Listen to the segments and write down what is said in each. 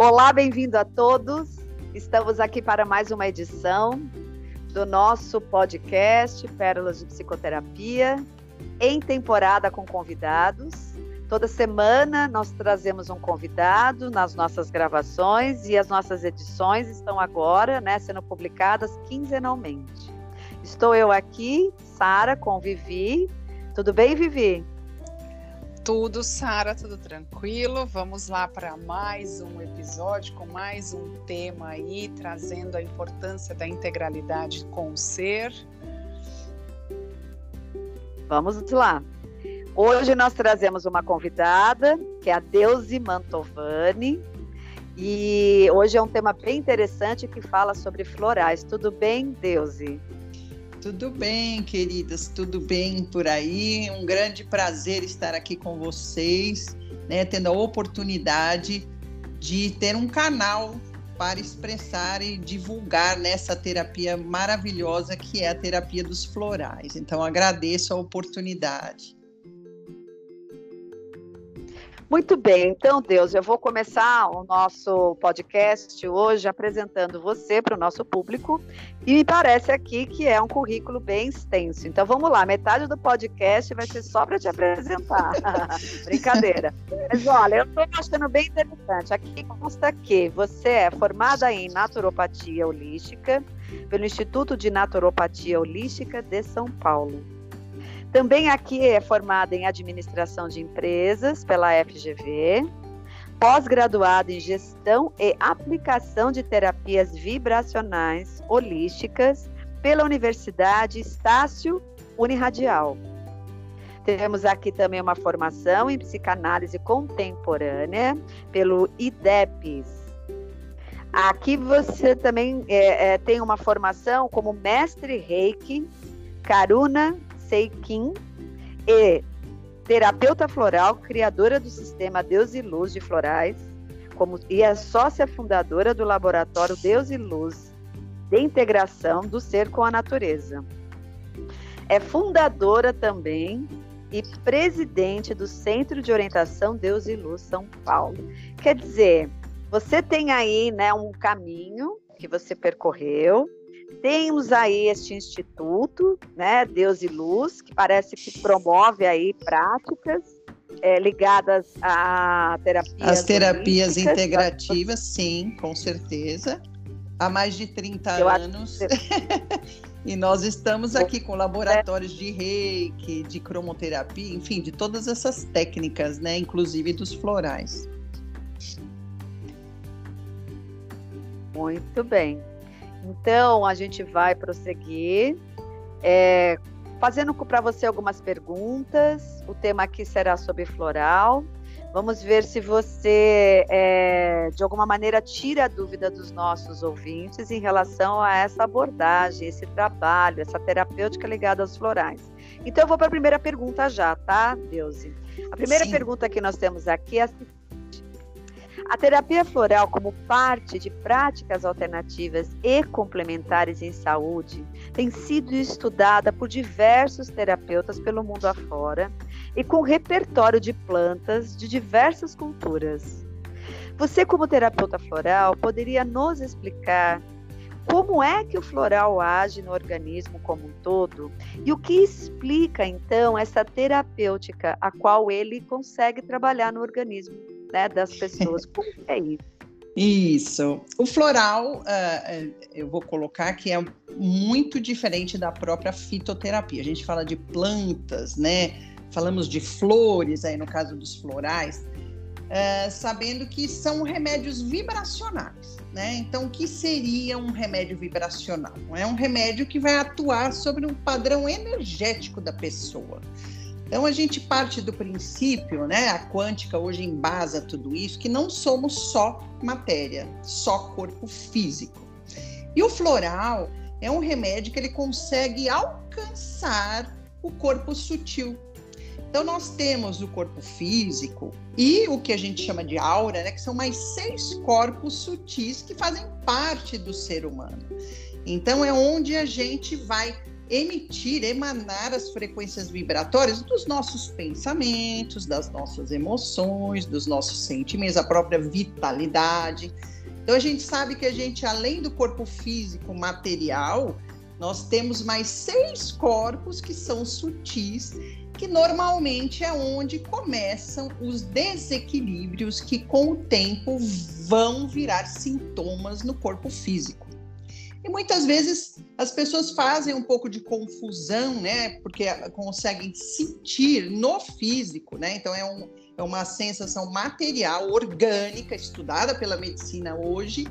Olá, bem-vindo a todos. Estamos aqui para mais uma edição do nosso podcast Pérolas de Psicoterapia, em temporada com convidados. Toda semana nós trazemos um convidado nas nossas gravações e as nossas edições estão agora né, sendo publicadas quinzenalmente. Estou eu aqui, Sara, com Vivi. Tudo bem, Vivi? Tudo, Sara, tudo tranquilo. Vamos lá para mais um episódio com mais um tema aí, trazendo a importância da integralidade com o ser. Vamos lá. Hoje nós trazemos uma convidada, que é a Deusi Mantovani, e hoje é um tema bem interessante que fala sobre florais. Tudo bem, Deusi? Tudo bem, queridas, tudo bem por aí? Um grande prazer estar aqui com vocês, né, tendo a oportunidade de ter um canal para expressar e divulgar nessa terapia maravilhosa que é a terapia dos florais. Então, agradeço a oportunidade. Muito bem, então, Deus, eu vou começar o nosso podcast hoje apresentando você para o nosso público e me parece aqui que é um currículo bem extenso. Então, vamos lá, metade do podcast vai ser só para te apresentar. Brincadeira. Mas olha, eu estou achando bem interessante. Aqui consta que você é formada em naturopatia holística pelo Instituto de Naturopatia Holística de São Paulo também aqui é formada em administração de empresas pela FGV, pós-graduada em gestão e aplicação de terapias vibracionais holísticas pela Universidade Estácio Uniradial. Temos aqui também uma formação em psicanálise contemporânea pelo IDEPS. Aqui você também é, é, tem uma formação como mestre Reiki, Karuna Kim e terapeuta floral, criadora do sistema Deus e Luz de Florais, como, e é sócia fundadora do laboratório Deus e Luz de integração do ser com a natureza. É fundadora também e presidente do Centro de Orientação Deus e Luz São Paulo. Quer dizer, você tem aí né, um caminho que você percorreu, temos aí este instituto, né, Deus e Luz, que parece que promove aí práticas é, ligadas à terapia. As terapias integrativas, sim, com certeza. Há mais de 30 Eu anos. e nós estamos aqui com laboratórios de reiki, de cromoterapia, enfim, de todas essas técnicas, né, inclusive dos florais. Muito bem. Então, a gente vai prosseguir, é, fazendo para você algumas perguntas. O tema aqui será sobre floral. Vamos ver se você, é, de alguma maneira, tira a dúvida dos nossos ouvintes em relação a essa abordagem, esse trabalho, essa terapêutica ligada aos florais. Então, eu vou para a primeira pergunta já, tá, Deusi? A primeira Sim. pergunta que nós temos aqui é a a terapia floral, como parte de práticas alternativas e complementares em saúde, tem sido estudada por diversos terapeutas pelo mundo afora e com repertório de plantas de diversas culturas. Você, como terapeuta floral, poderia nos explicar como é que o floral age no organismo como um todo e o que explica então essa terapêutica a qual ele consegue trabalhar no organismo né, das pessoas. Como é isso? Isso. O floral, uh, eu vou colocar que é muito diferente da própria fitoterapia. A gente fala de plantas, né? Falamos de flores, aí no caso dos florais, uh, sabendo que são remédios vibracionais, né? Então, o que seria um remédio vibracional? É um remédio que vai atuar sobre um padrão energético da pessoa. Então a gente parte do princípio, né? A quântica hoje embasa tudo isso, que não somos só matéria, só corpo físico. E o floral é um remédio que ele consegue alcançar o corpo sutil. Então nós temos o corpo físico e o que a gente chama de aura, né, que são mais seis corpos sutis que fazem parte do ser humano. Então é onde a gente vai emitir, emanar as frequências vibratórias dos nossos pensamentos, das nossas emoções, dos nossos sentimentos, a própria vitalidade. Então a gente sabe que a gente, além do corpo físico material, nós temos mais seis corpos que são sutis, que normalmente é onde começam os desequilíbrios que com o tempo vão virar sintomas no corpo físico. E muitas vezes as pessoas fazem um pouco de confusão, né? Porque conseguem sentir no físico, né? Então é, um, é uma sensação material, orgânica, estudada pela medicina hoje,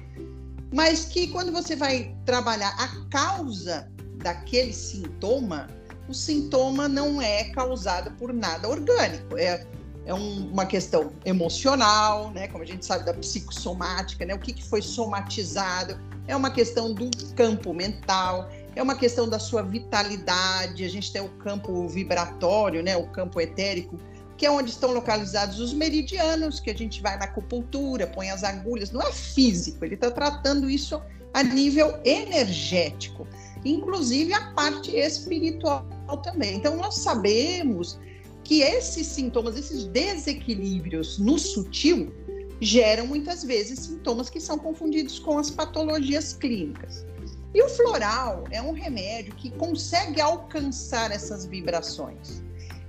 mas que quando você vai trabalhar a causa daquele sintoma, o sintoma não é causado por nada orgânico, é, é um, uma questão emocional, né? Como a gente sabe da psicossomática, né? O que, que foi somatizado, é uma questão do campo mental, é uma questão da sua vitalidade. A gente tem o campo vibratório, né, o campo etérico, que é onde estão localizados os meridianos, que a gente vai na acupuntura, põe as agulhas. Não é físico, ele está tratando isso a nível energético, inclusive a parte espiritual também. Então, nós sabemos que esses sintomas, esses desequilíbrios no sutil, geram muitas vezes sintomas que são confundidos com as patologias clínicas. E o floral é um remédio que consegue alcançar essas vibrações.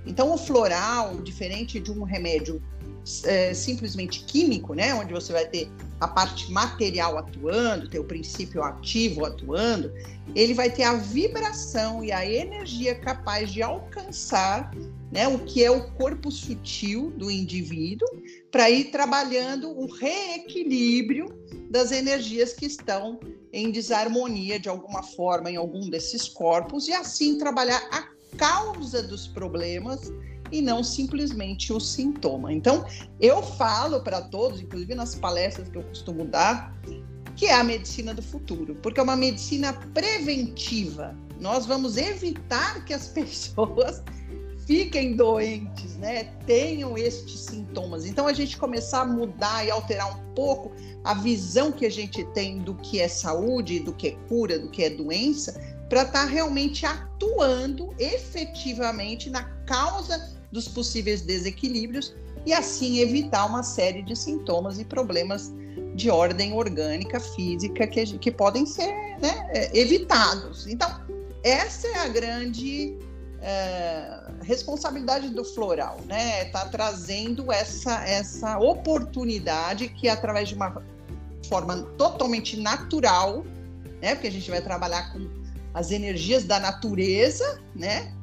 Então, o floral, diferente de um remédio é, simplesmente químico, né, onde você vai ter a parte material atuando, ter o princípio ativo atuando, ele vai ter a vibração e a energia capaz de alcançar né, o que é o corpo sutil do indivíduo, para ir trabalhando o reequilíbrio das energias que estão em desarmonia de alguma forma em algum desses corpos e assim trabalhar a causa dos problemas e não simplesmente o sintoma. Então, eu falo para todos, inclusive nas palestras que eu costumo dar, que é a medicina do futuro, porque é uma medicina preventiva. Nós vamos evitar que as pessoas fiquem doentes, né? Tenham estes sintomas. Então a gente começar a mudar e alterar um pouco a visão que a gente tem do que é saúde, do que é cura, do que é doença, para estar tá realmente atuando efetivamente na causa dos possíveis desequilíbrios e assim evitar uma série de sintomas e problemas de ordem orgânica, física, que, que podem ser né, evitados. Então, essa é a grande é, responsabilidade do floral, né? Está trazendo essa, essa oportunidade que, através de uma forma totalmente natural, né? Porque a gente vai trabalhar com as energias da natureza, né?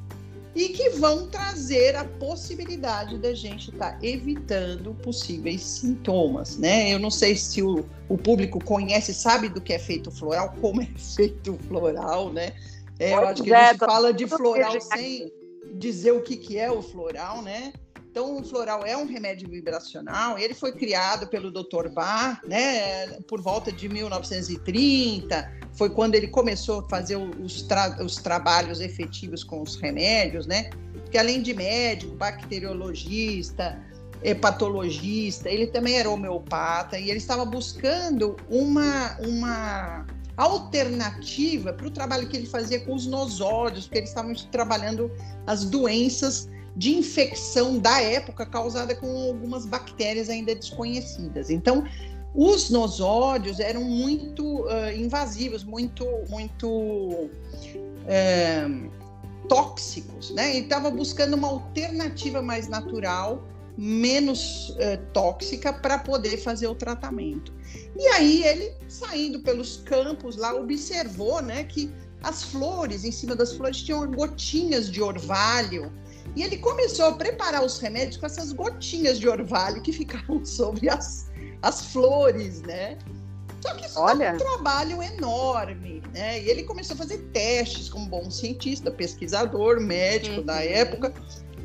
E que vão trazer a possibilidade da gente estar tá evitando possíveis sintomas, né? Eu não sei se o, o público conhece, sabe do que é feito floral, como é feito floral, né? É, eu acho que a gente fala de floral sem dizer o que, que é o floral, né? Então, o floral é um remédio vibracional. Ele foi criado pelo Dr. Bach, né, por volta de 1930. Foi quando ele começou a fazer os, tra os trabalhos efetivos com os remédios, né? Porque além de médico, bacteriologista, hepatologista, ele também era homeopata e ele estava buscando uma, uma alternativa para o trabalho que ele fazia com os nosódios, porque eles estavam trabalhando as doenças de infecção da época causada com algumas bactérias ainda desconhecidas. Então, os nosódios eram muito uh, invasivos, muito, muito uh, tóxicos, né? E estava buscando uma alternativa mais natural, menos uh, tóxica, para poder fazer o tratamento. E aí ele, saindo pelos campos lá, observou né, que as flores, em cima das flores, tinham gotinhas de orvalho. E ele começou a preparar os remédios com essas gotinhas de orvalho que ficavam sobre as, as flores, né? Só que isso Olha. um trabalho enorme, né? E ele começou a fazer testes como bom cientista, pesquisador, médico uhum. da época,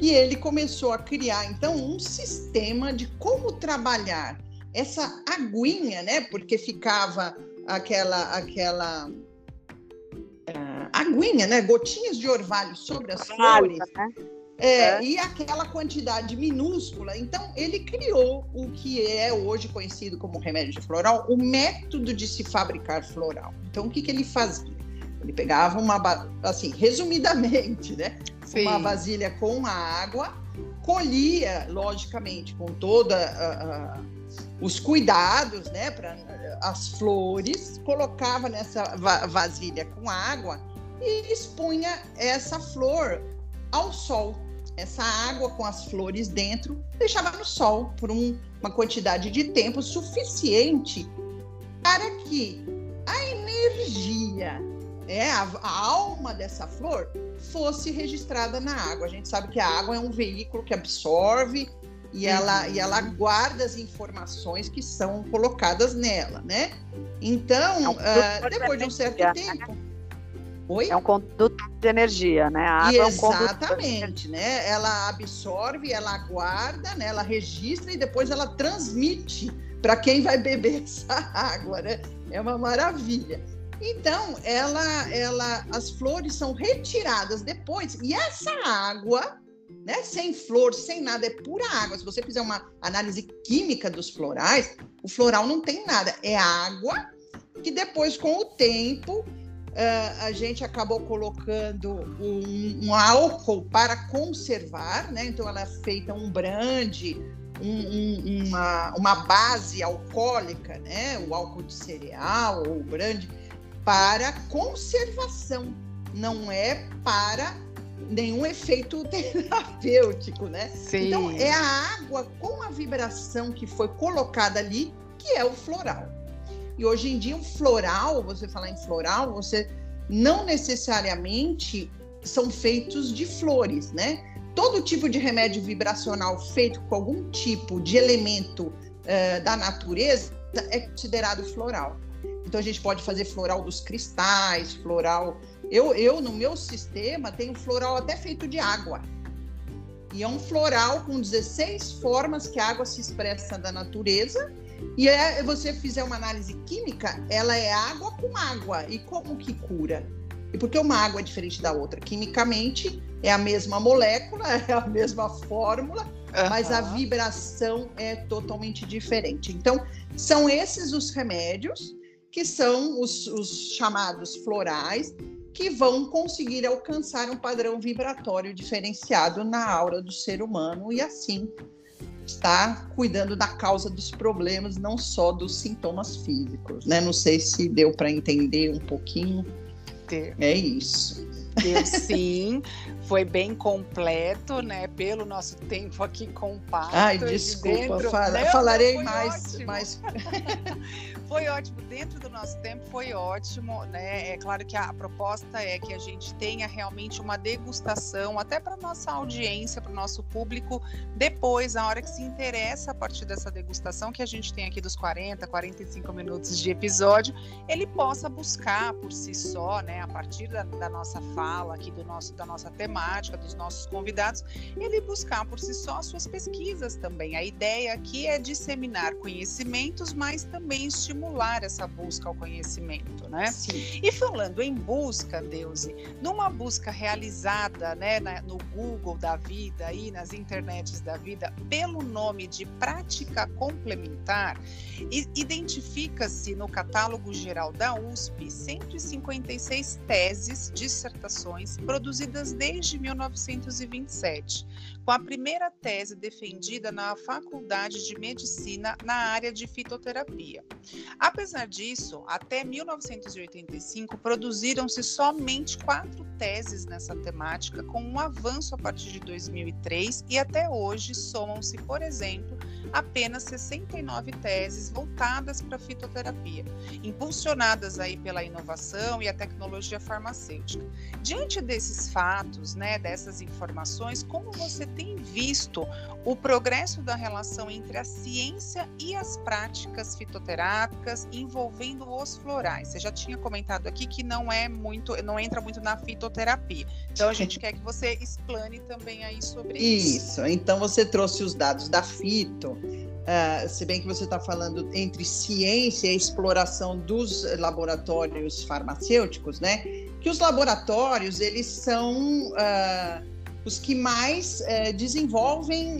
e ele começou a criar então um sistema de como trabalhar essa aguinha, né? Porque ficava aquela aquela uh, aguinha, né? Gotinhas de orvalho sobre as flores. Né? É, é. E aquela quantidade minúscula. Então, ele criou o que é hoje conhecido como remédio floral, o método de se fabricar floral. Então, o que, que ele fazia? Ele pegava uma, assim, resumidamente, né? Sim. Uma vasilha com a água, colhia, logicamente, com a, os cuidados, né, para as flores, colocava nessa vasilha com água e expunha essa flor ao sol. Essa água com as flores dentro, deixava no sol por um, uma quantidade de tempo suficiente para que a energia, é, a, a alma dessa flor, fosse registrada na água. A gente sabe que a água é um veículo que absorve e ela, e ela uhum. guarda as informações que são colocadas nela, né? Então, é um uh, depois de um certo né? tempo. Oi? É um conduto de energia, né? A água Exatamente, é um né? Ela absorve, ela guarda, né? ela registra e depois ela transmite para quem vai beber essa água, né? É uma maravilha. Então, ela, ela, as flores são retiradas depois e essa água, né, sem flor, sem nada, é pura água. Se você fizer uma análise química dos florais, o floral não tem nada, é água que depois, com o tempo, Uh, a gente acabou colocando um, um, álcool para conservar, né? Então ela é feita um brande, um, um, uma, uma base alcoólica, né? O álcool de cereal ou brande para conservação, não é para nenhum efeito terapêutico, né? Sim. Então é a água com a vibração que foi colocada ali que é o floral. E hoje em dia, o floral, você falar em floral, você não necessariamente são feitos de flores, né? Todo tipo de remédio vibracional feito com algum tipo de elemento uh, da natureza é considerado floral. Então a gente pode fazer floral dos cristais, floral. Eu, eu no meu sistema tenho floral até feito de água. E é um floral com 16 formas que a água se expressa da natureza e é, você fizer uma análise química, ela é água com água. E como que cura? E por que uma água é diferente da outra? Quimicamente, é a mesma molécula, é a mesma fórmula, uhum. mas a vibração é totalmente diferente. Então, são esses os remédios que são os, os chamados florais, que vão conseguir alcançar um padrão vibratório diferenciado na aura do ser humano e assim está cuidando da causa dos problemas, não só dos sintomas físicos, né? Não sei se deu para entender um pouquinho. É isso. Deu sim, foi bem completo, né? Pelo nosso tempo aqui compacto. Ai, desculpa, dentro... fala, não, falarei mais, mais. foi ótimo, dentro do nosso tempo foi ótimo, né? É claro que a proposta é que a gente tenha realmente uma degustação, até para nossa audiência, para o nosso público, depois, a hora que se interessa a partir dessa degustação que a gente tem aqui dos 40, 45 minutos de episódio, ele possa buscar por si só, né? A partir da, da nossa fala aqui, do nosso, da nossa temática, dos nossos convidados, ele buscar por si só suas pesquisas também. A ideia aqui é disseminar conhecimentos, mas também estimular essa busca ao conhecimento, né? Sim. E falando em busca, Deusi, numa busca realizada, né, na, no Google da vida aí nas internets da vida, pelo nome de prática complementar, identifica-se no catálogo geral da USP 156 teses, dissertações produzidas desde 1927, com a primeira tese defendida na Faculdade de Medicina na área de fitoterapia. Apesar disso, até 1985 produziram-se somente quatro teses nessa temática, com um avanço a partir de 2003 e até hoje somam-se, por exemplo, apenas 69 teses voltadas para a fitoterapia, impulsionadas aí pela inovação e a tecnologia farmacêutica. Diante desses fatos, né, dessas informações, como você tem visto o progresso da relação entre a ciência e as práticas fitoterápicas envolvendo os florais? Você já tinha comentado aqui que não é muito, não entra muito na fitoterapia. Então a gente quer que você explane também aí sobre isso. Isso. Então você trouxe os dados da fito Uh, se bem que você está falando entre ciência e exploração dos laboratórios farmacêuticos, né? Que os laboratórios eles são uh, os que mais uh, desenvolvem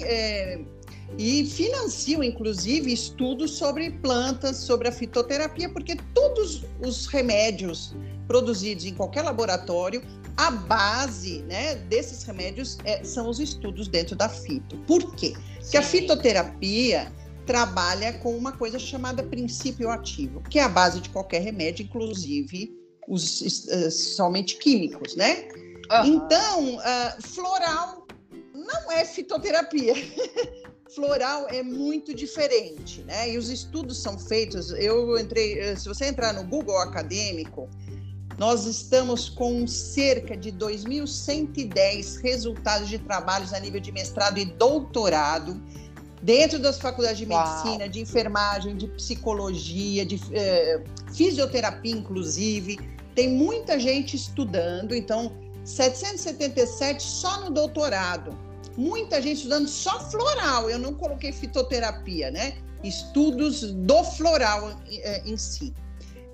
e financiam, inclusive, estudos sobre plantas, sobre a fitoterapia, porque todos os remédios produzidos em qualquer laboratório, a base né, desses remédios é, são os estudos dentro da fito. Por quê? Porque a fitoterapia trabalha com uma coisa chamada princípio ativo, que é a base de qualquer remédio, inclusive os uh, somente químicos, né? Uhum. Então, uh, floral não é fitoterapia. floral é muito diferente, né? E os estudos são feitos. Eu entrei, eh, se você entrar no Google acadêmico, nós estamos com cerca de 2.110 resultados de trabalhos a nível de mestrado e doutorado dentro das faculdades de medicina, Uau. de enfermagem, de psicologia, de eh, fisioterapia, inclusive. Tem muita gente estudando, então 777 só no doutorado. Muita gente estudando só floral, eu não coloquei fitoterapia, né? Estudos do floral eh, em si.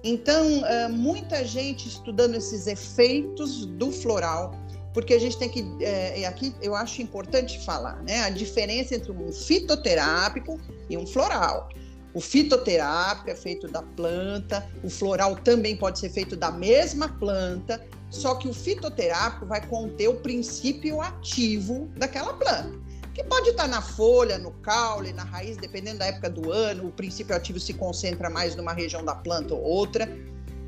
Então, eh, muita gente estudando esses efeitos do floral porque a gente tem que, é, aqui eu acho importante falar, né, a diferença entre um fitoterápico e um floral. O fitoterápico é feito da planta, o floral também pode ser feito da mesma planta, só que o fitoterápico vai conter o princípio ativo daquela planta, que pode estar na folha, no caule, na raiz, dependendo da época do ano, o princípio ativo se concentra mais numa região da planta ou outra.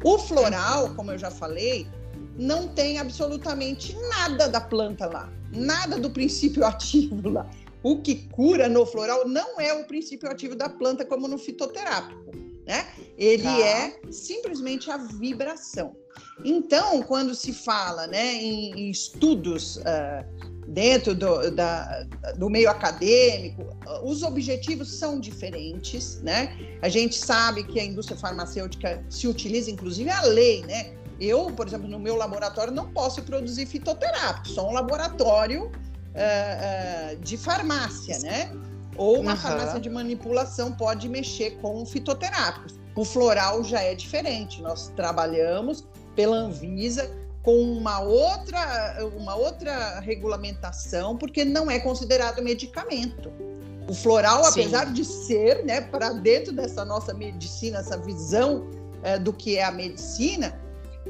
O floral, como eu já falei, não tem absolutamente nada da planta lá, nada do princípio ativo lá. O que cura no floral não é o princípio ativo da planta, como no fitoterápico, né? Ele tá. é simplesmente a vibração. Então, quando se fala né, em, em estudos uh, dentro do, da, do meio acadêmico, os objetivos são diferentes, né? A gente sabe que a indústria farmacêutica se utiliza, inclusive, a lei, né? Eu, por exemplo, no meu laboratório não posso produzir fitoterápico, só um laboratório uh, uh, de farmácia, né? Ou uma uhum. farmácia de manipulação pode mexer com fitoterápicos. O floral já é diferente. Nós trabalhamos pela Anvisa com uma outra, uma outra regulamentação, porque não é considerado medicamento. O floral, Sim. apesar de ser, né, para dentro dessa nossa medicina, essa visão é, do que é a medicina,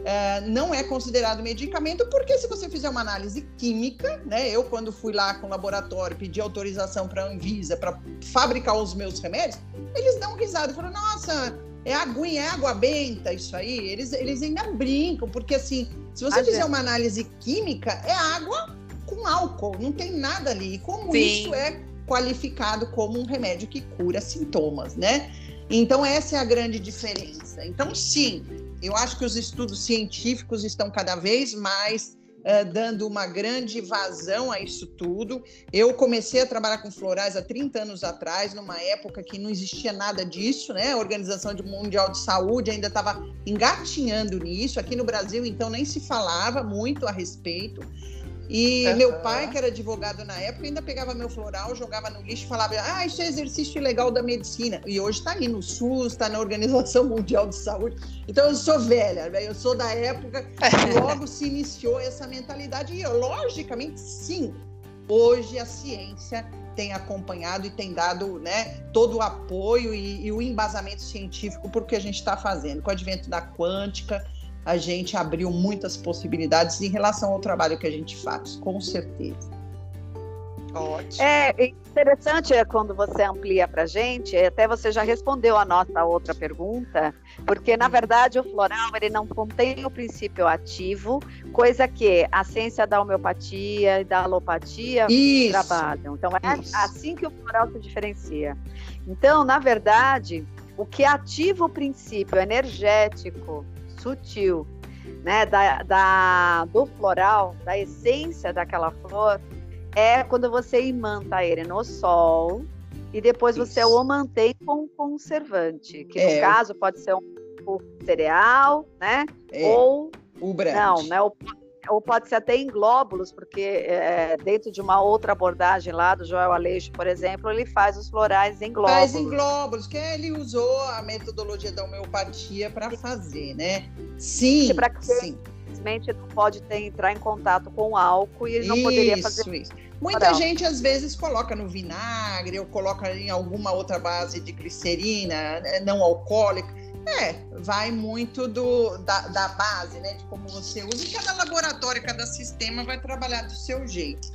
é, não é considerado medicamento, porque se você fizer uma análise química, né? Eu, quando fui lá com o laboratório, pedi autorização para a Anvisa para fabricar os meus remédios, eles dão risada, falam, nossa, é aguinha, é água benta, isso aí. Eles, eles ainda brincam, porque assim, se você fizer uma análise química, é água com álcool, não tem nada ali. E como Sim. isso é qualificado como um remédio que cura sintomas, né? Então, essa é a grande diferença. Então, sim, eu acho que os estudos científicos estão cada vez mais uh, dando uma grande vazão a isso tudo. Eu comecei a trabalhar com florais há 30 anos atrás, numa época que não existia nada disso, né? A Organização Mundial de Saúde ainda estava engatinhando nisso. Aqui no Brasil, então, nem se falava muito a respeito. E uhum. meu pai, que era advogado na época, ainda pegava meu floral, jogava no lixo e falava: Ah, isso é exercício legal da medicina. E hoje está aí no SUS, está na Organização Mundial de Saúde. Então eu sou velha, eu sou da época que logo se iniciou essa mentalidade. E logicamente, sim, hoje a ciência tem acompanhado e tem dado né, todo o apoio e, e o embasamento científico para o que a gente está fazendo. Com o advento da quântica a gente abriu muitas possibilidades em relação ao trabalho que a gente faz, com certeza. Ótimo. É interessante é quando você amplia para a gente, até você já respondeu a nossa outra pergunta, porque na verdade o floral ele não contém o princípio ativo, coisa que a ciência da homeopatia e da alopatia Isso. trabalham. Então é Isso. assim que o floral se diferencia. Então, na verdade, o que ativa o princípio energético sutil, né, da, da, do floral, da essência daquela flor, é quando você imanta ele no sol e depois Isso. você o mantém com conservante, que é. no caso pode ser um, um cereal, né? É. Ou o brand. Não, né? O, ou pode ser até em glóbulos, porque é, dentro de uma outra abordagem lá do Joel Aleixo, por exemplo, ele faz os florais em glóbulos. Faz em glóbulos, que ele usou a metodologia da homeopatia para fazer, né? Sim, sim. Simplesmente não pode ter, entrar em contato com álcool e ele não isso, poderia fazer. Isso. Muita gente às vezes coloca no vinagre ou coloca em alguma outra base de glicerina né, não alcoólica. É, vai muito do, da, da base, né? De como você usa. E cada laboratório, cada sistema vai trabalhar do seu jeito.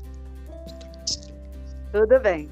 Tudo bem.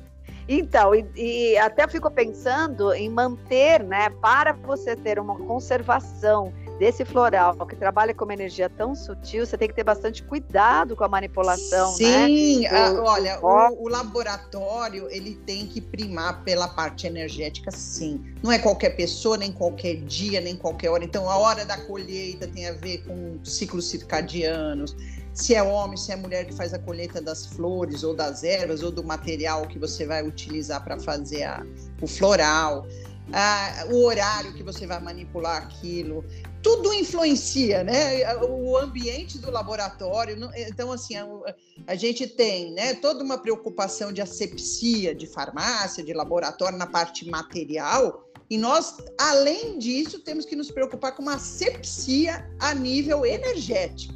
Então, e, e até fico pensando em manter, né, para você ter uma conservação desse floral que trabalha com uma energia tão sutil, você tem que ter bastante cuidado com a manipulação, Sim, né? Ah, olha, o, o, laboratório ele tem que primar pela parte energética, sim. Não é qualquer pessoa, nem qualquer dia, nem qualquer hora. Então, a hora da colheita tem a ver com ciclos circadianos. Se é homem, se é mulher que faz a colheita das flores ou das ervas ou do material que você vai utilizar para fazer a, o floral. Ah, o horário que você vai manipular aquilo, tudo influencia, né? O ambiente do laboratório. Então, assim, a, a, gente tem né, toda uma preocupação de asepsia, de farmácia, de laboratório na parte material. E nós, além disso, temos que nos preocupar com uma asepsia a nível energético.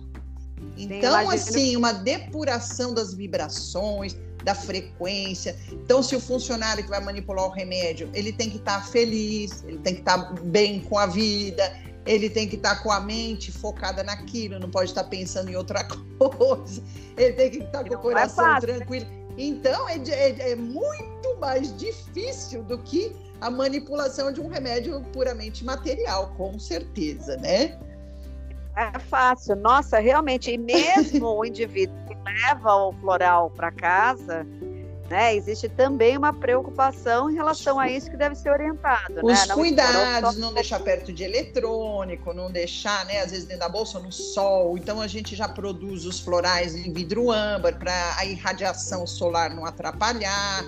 Então, Sim, assim, uma depuração das vibrações, da frequência. Então, se o funcionário que vai manipular o remédio, ele tem que estar feliz, ele tem que estar bem com a vida, ele tem que estar tá com a mente focada naquilo, não pode estar tá pensando em outra coisa, ele tem que estar tá com o coração é fácil, tranquilo. Então, é, é, é, muito mais difícil do que a manipulação de um remédio puramente material, com certeza, né? É fácil. Nossa, realmente, e mesmo o indivíduo que leva o floral para casa, né? Existe também uma preocupação em relação a isso que deve ser orientado. Né? Os né? cuidados, não deixar perto de eletrônico, não deixar, né, às vezes dentro da bolsa no sol. Então a gente já produz os florais em vidro âmbar para a irradiação solar não atrapalhar.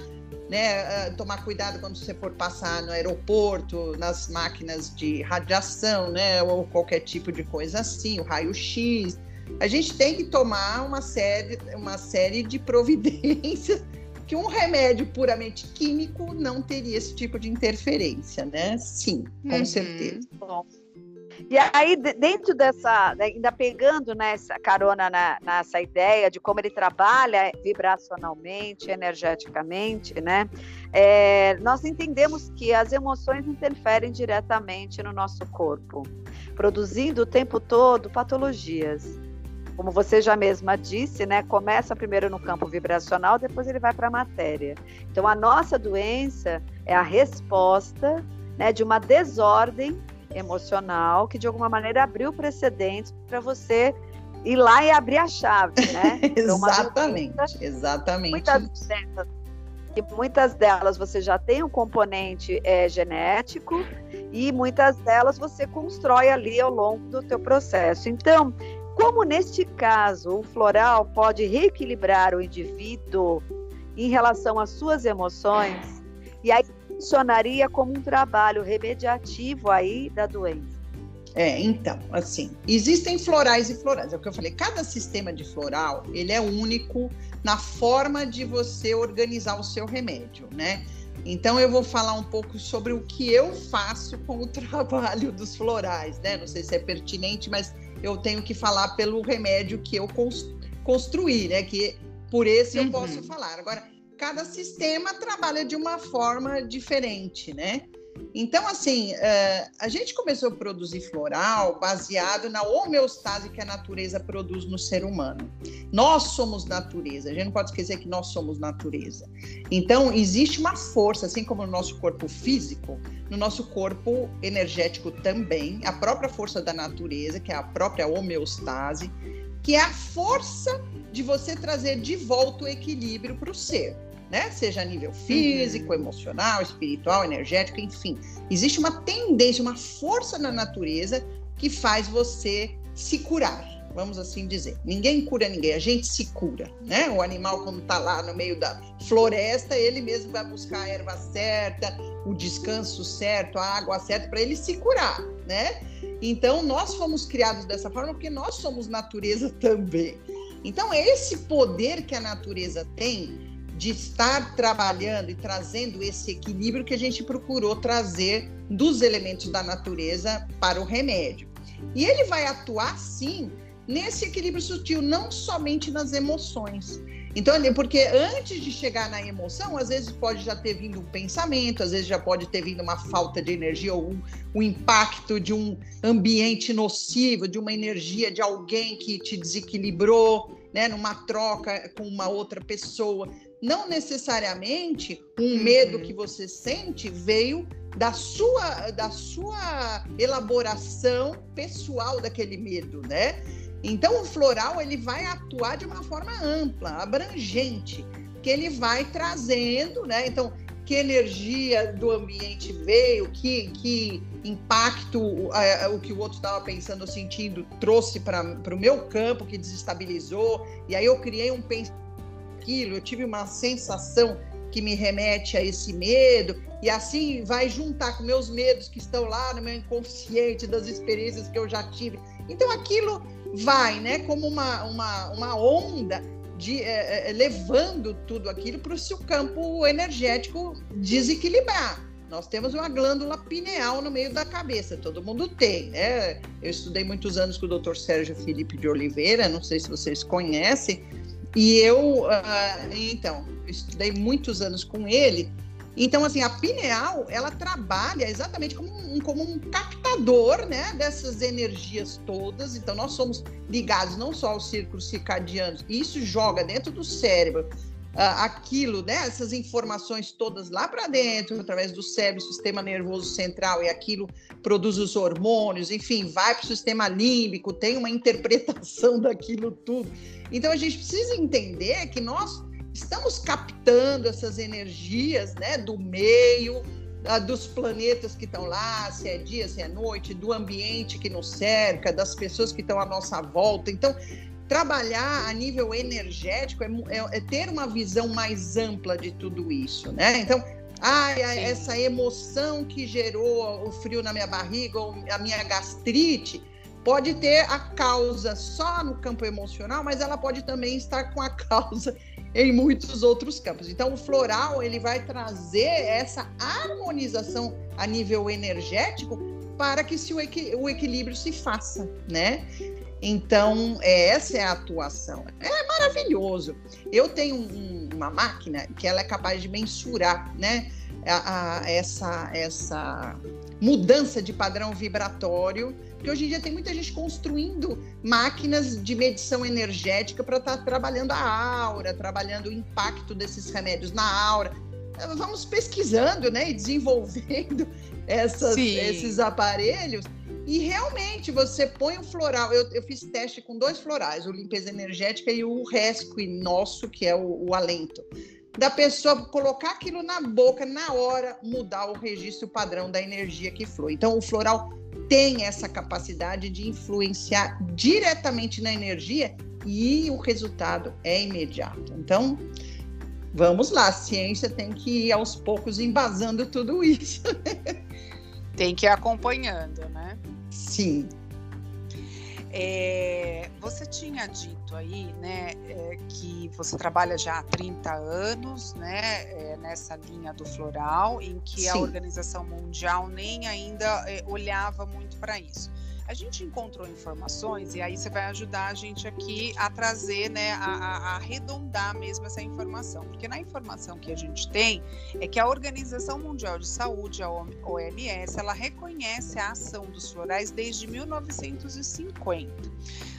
Né, ah, tomar cuidado quando você for passar no aeroporto, nas máquinas de radiação, né, ou qualquer tipo de coisa assim, o raio-x. A gente tem que tomar uma série, uma série de providências que um remédio puramente químico não teria esse tipo de interferência, né? Sim, com uhum. certeza. Bom. E aí, dentro dessa, né, ainda pegando nessa carona na, nessa ideia de como ele trabalha vibracionalmente, energeticamente, né? É, nós entendemos que as emoções interferem diretamente no nosso corpo, produzindo o tempo todo patologias como você já mesma disse, né, começa primeiro no campo vibracional, depois ele vai para a matéria. Então, a nossa doença é a resposta né, de uma desordem emocional que, de alguma maneira, abriu precedentes para você ir lá e abrir a chave, né? exatamente, doença, exatamente. Muitas que muitas delas você já tem um componente é, genético e muitas delas você constrói ali ao longo do teu processo. Então, como neste caso o floral pode reequilibrar o indivíduo em relação às suas emoções, e aí funcionaria como um trabalho remediativo aí da doença. É, então, assim, existem florais e florais. É o que eu falei. Cada sistema de floral ele é único na forma de você organizar o seu remédio, né? Então eu vou falar um pouco sobre o que eu faço com o trabalho dos florais, né? Não sei se é pertinente, mas eu tenho que falar pelo remédio que eu construí, né? Que por esse eu uhum. posso falar. Agora, cada sistema trabalha de uma forma diferente, né? Então, assim, uh, a gente começou a produzir floral baseado na homeostase que a natureza produz no ser humano. Nós somos natureza, a gente não pode esquecer que nós somos natureza. Então, existe uma força, assim como no nosso corpo físico, no nosso corpo energético também, a própria força da natureza, que é a própria homeostase, que é a força de você trazer de volta o equilíbrio para o ser né? Seja a nível físico, uhum. emocional, espiritual, energético, enfim. Existe uma tendência, uma força na natureza que faz você se curar, vamos assim dizer. Ninguém cura ninguém, a gente se cura, né? O animal, quando está lá no meio da floresta, ele mesmo vai buscar a erva certa, o descanso certo, a água certa, para ele se curar, né? Então, nós fomos criados dessa forma porque nós somos natureza também. Então, esse poder que a natureza tem de estar trabalhando e trazendo esse equilíbrio que a gente procurou trazer dos elementos da natureza para o remédio. E ele vai atuar sim nesse equilíbrio sutil, não somente nas emoções. Então, porque antes de chegar na emoção, às vezes pode já ter vindo um pensamento, às vezes já pode ter vindo uma falta de energia ou um, um impacto de um ambiente nocivo, de uma energia de alguém que te desequilibrou, né, numa troca com uma outra pessoa. Não necessariamente um uhum. medo que você sente veio da sua, da sua elaboração pessoal daquele medo, né? Então o floral ele vai atuar de uma forma ampla, abrangente, que ele vai trazendo, né? Então que energia do ambiente veio, que, que impacto uh, o que o outro estava pensando, sentindo, trouxe para o meu campo, que desestabilizou, e aí eu criei um pensamento, eu tive uma sensação que me remete a esse medo, e assim vai juntar com meus medos que estão lá no meu inconsciente, das experiências que eu já tive. Então aquilo vai, né, como uma, uma, uma onda de, é, é, levando tudo aquilo para o seu campo energético desequilibrar. Nós temos uma glândula pineal no meio da cabeça, todo mundo tem, né? Eu estudei muitos anos com o Dr. Sérgio Felipe de Oliveira, não sei se vocês conhecem, e eu, uh, então, estudei muitos anos com ele. Então, assim, a pineal, ela trabalha exatamente como um, como um captador, né, dessas energias todas. Então, nós somos ligados não só aos círculos circadianos, isso joga dentro do cérebro aquilo, né, essas informações todas lá para dentro, através do cérebro, sistema nervoso central, e aquilo produz os hormônios, enfim, vai para o sistema límbico, tem uma interpretação daquilo tudo. Então a gente precisa entender que nós estamos captando essas energias, né, do meio, uh, dos planetas que estão lá, se é dia, se é noite, do ambiente que nos cerca, das pessoas que estão à nossa volta. Então, trabalhar a nível energético é, é, é ter uma visão mais ampla de tudo isso, né? Então, ai, essa emoção que gerou o frio na minha barriga ou a minha gastrite pode ter a causa só no campo emocional, mas ela pode também estar com a causa em muitos outros campos. Então, o floral ele vai trazer essa harmonização a nível energético para que se o equilíbrio se faça, né? Então, é, essa é a atuação. É maravilhoso. Eu tenho um, uma máquina que ela é capaz de mensurar, né? A, a, essa, essa mudança de padrão vibratório, porque hoje em dia tem muita gente construindo máquinas de medição energética para estar tá trabalhando a aura, trabalhando o impacto desses remédios na aura. Vamos pesquisando né, e desenvolvendo essas, esses aparelhos e realmente você põe o floral. Eu, eu fiz teste com dois florais, o limpeza energética e o rescue nosso, que é o, o alento. Da pessoa colocar aquilo na boca na hora, mudar o registro padrão da energia que flui. Então, o floral tem essa capacidade de influenciar diretamente na energia e o resultado é imediato. Então, vamos lá, a ciência tem que ir aos poucos embasando tudo isso. tem que ir acompanhando, né? Sim. É, você tinha dito aí, né, é, que você trabalha já há 30 anos, né, é, nessa linha do floral, em que Sim. a Organização Mundial nem ainda é, olhava muito para isso a gente encontrou informações e aí você vai ajudar a gente aqui a trazer, né, a, a, arredondar mesmo essa informação, porque na informação que a gente tem é que a Organização Mundial de Saúde, a OMS, ela reconhece a ação dos florais desde 1950.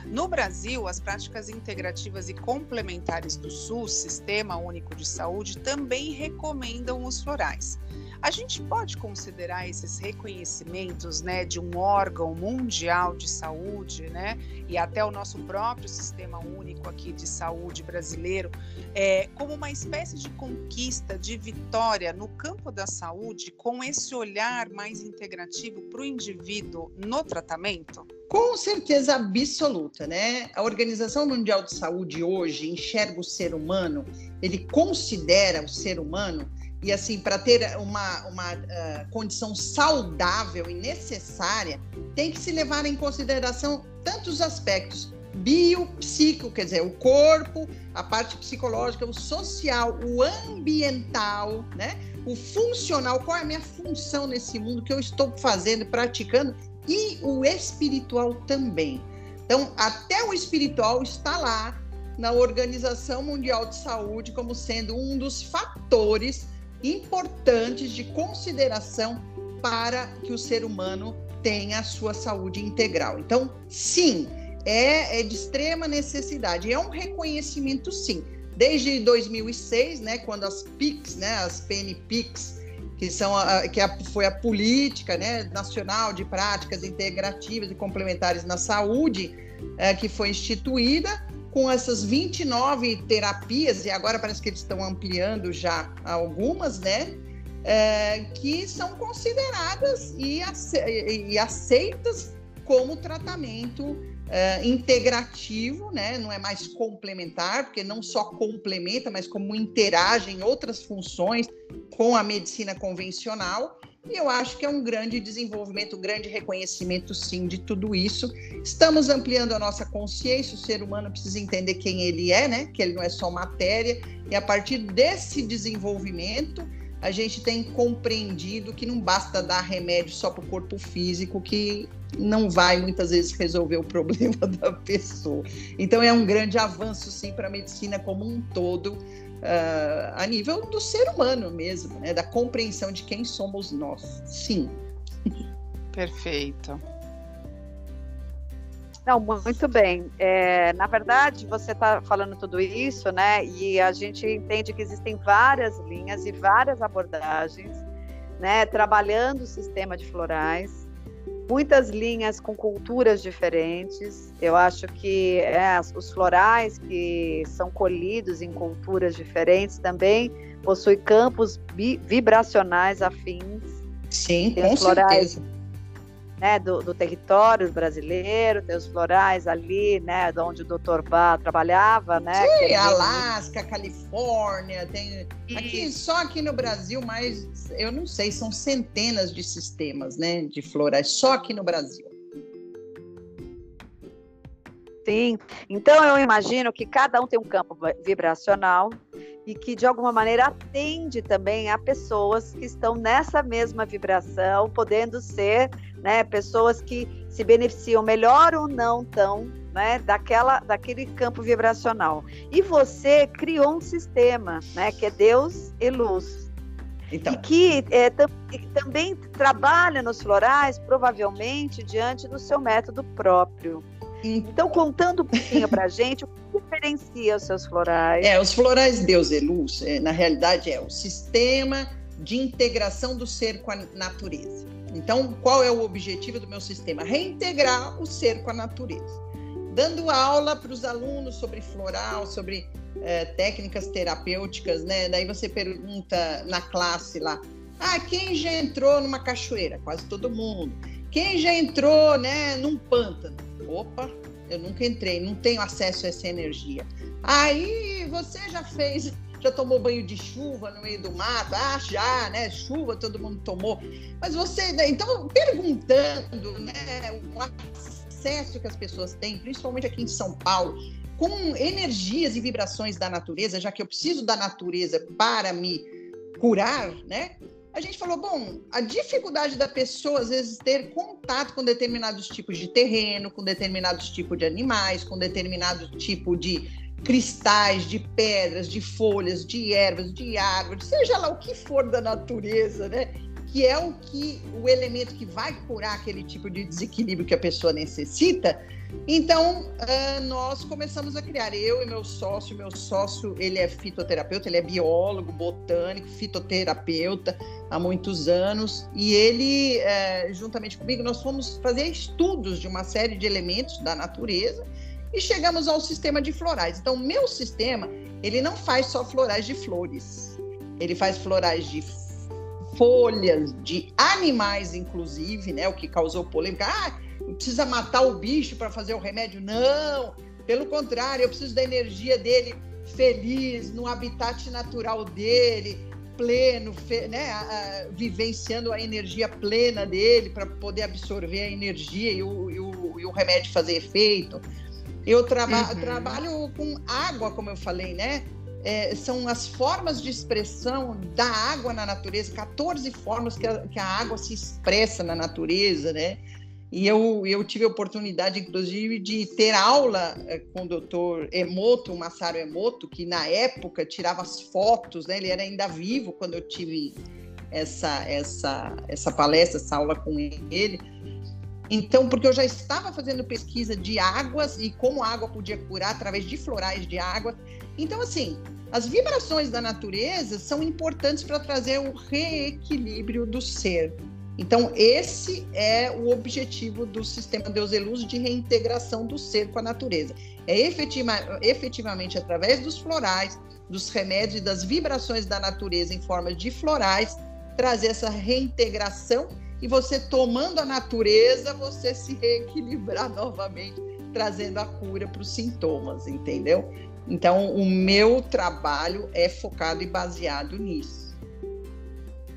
No Brasil, as práticas integrativas e complementares do SUS, Sistema Único de Saúde, também recomendam os florais. A gente pode considerar esses reconhecimentos né, de um órgão mundial de saúde, né, e até o nosso próprio sistema único aqui de saúde brasileiro, é, como uma espécie de conquista, de vitória no campo da saúde, com esse olhar mais integrativo para o indivíduo no tratamento? Com certeza absoluta, né? A Organização Mundial de Saúde hoje enxerga o ser humano, ele considera o ser humano e assim, para ter uma, uma uh, condição saudável e necessária, tem que se levar em consideração tantos aspectos biopsíquico, quer dizer, o corpo, a parte psicológica, o social, o ambiental, né? O funcional, qual é a minha função nesse mundo que eu estou fazendo, praticando, e o espiritual também. Então, até o espiritual está lá na Organização Mundial de Saúde como sendo um dos fatores importantes de consideração para que o ser humano tenha a sua saúde integral. Então, sim, é, é de extrema necessidade. É um reconhecimento, sim. Desde 2006, né, quando as PICs, né, as PNPICs, que são a, que a, foi a política né, nacional de práticas integrativas e complementares na saúde, é, que foi instituída com essas 29 terapias, e agora parece que eles estão ampliando já algumas, né? É, que são consideradas e, e aceitas como tratamento é, integrativo, né? não é mais complementar, porque não só complementa, mas como interage em outras funções com a medicina convencional. E eu acho que é um grande desenvolvimento, um grande reconhecimento, sim, de tudo isso. Estamos ampliando a nossa consciência, o ser humano precisa entender quem ele é, né? Que ele não é só matéria, e a partir desse desenvolvimento, a gente tem compreendido que não basta dar remédio só para o corpo físico, que não vai muitas vezes resolver o problema da pessoa. Então é um grande avanço, sim, para a medicina como um todo, uh, a nível do ser humano mesmo, né? da compreensão de quem somos nós. Sim. Perfeito. Não, muito bem. É, na verdade, você está falando tudo isso, né? E a gente entende que existem várias linhas e várias abordagens, né? Trabalhando o sistema de florais, muitas linhas com culturas diferentes. Eu acho que é, os florais que são colhidos em culturas diferentes também possuem campos vibracionais afins. Sim, Tem com florais, certeza né, do, do, território brasileiro, tem os florais ali, né, onde o Dr. Bá trabalhava, né? Sim, Alasca, Califórnia, tem aqui só aqui no Brasil, mas eu não sei, são centenas de sistemas, né, de florais só aqui no Brasil. Sim, então eu imagino que cada um tem um campo vibracional e que de alguma maneira atende também a pessoas que estão nessa mesma vibração, podendo ser né, pessoas que se beneficiam melhor ou não tão né, daquela, daquele campo vibracional. E você criou um sistema, né, que é Deus e luz. Então. E que é, também trabalha nos florais, provavelmente, diante do seu método próprio. Então, contando um pouquinho para a gente, o que diferencia os seus florais? É, os florais Deus e Luz, é, na realidade, é o sistema de integração do ser com a natureza. Então, qual é o objetivo do meu sistema? Reintegrar o ser com a natureza. Dando aula para os alunos sobre floral, sobre é, técnicas terapêuticas, né? Daí você pergunta na classe lá, ah, quem já entrou numa cachoeira? Quase todo mundo. Quem já entrou, né, num pântano? opa, eu nunca entrei, não tenho acesso a essa energia. Aí você já fez, já tomou banho de chuva no meio do mato? Ah, já, né? Chuva todo mundo tomou. Mas você, né, então, perguntando, né, o acesso que as pessoas têm, principalmente aqui em São Paulo, com energias e vibrações da natureza, já que eu preciso da natureza para me curar, né? a gente falou, bom, a dificuldade da pessoa, às vezes, ter contato com determinados tipos de terreno, com determinados tipos de animais, com determinado tipo de cristais, de pedras, de folhas, de ervas, de árvores, seja lá o que for da natureza, né? Que é o que o elemento que vai curar aquele tipo de desequilíbrio que a pessoa necessita, então, uh, nós começamos a criar, eu e meu sócio, meu sócio, ele é fitoterapeuta, ele é biólogo, botânico, fitoterapeuta há muitos anos, e ele, uh, juntamente comigo, nós fomos fazer estudos de uma série de elementos da natureza e chegamos ao sistema de florais. Então, meu sistema, ele não faz só florais de flores, ele faz florais de folhas, de animais, inclusive, né, o que causou polêmica. Ah, precisa matar o bicho para fazer o remédio. Não, pelo contrário, eu preciso da energia dele feliz, no habitat natural dele, pleno, né, a, a, vivenciando a energia plena dele para poder absorver a energia e o, e o, e o remédio fazer efeito. Eu traba uhum. trabalho com água, como eu falei, né? É, são as formas de expressão da água na natureza, 14 formas que a, que a água se expressa na natureza, né? E eu, eu tive a oportunidade, inclusive, de ter aula é, com o doutor Emoto, Massaro Emoto, que na época tirava as fotos, né? ele era ainda vivo quando eu tive essa, essa, essa palestra, essa aula com ele. Então, porque eu já estava fazendo pesquisa de águas e como a água podia curar através de florais de água. Então, assim, as vibrações da natureza são importantes para trazer o reequilíbrio do ser. Então, esse é o objetivo do sistema Deus Eluz de reintegração do ser com a natureza. É efetiva, efetivamente através dos florais, dos remédios e das vibrações da natureza em forma de florais, trazer essa reintegração e você tomando a natureza, você se reequilibrar novamente, trazendo a cura para os sintomas, entendeu? Então, o meu trabalho é focado e baseado nisso.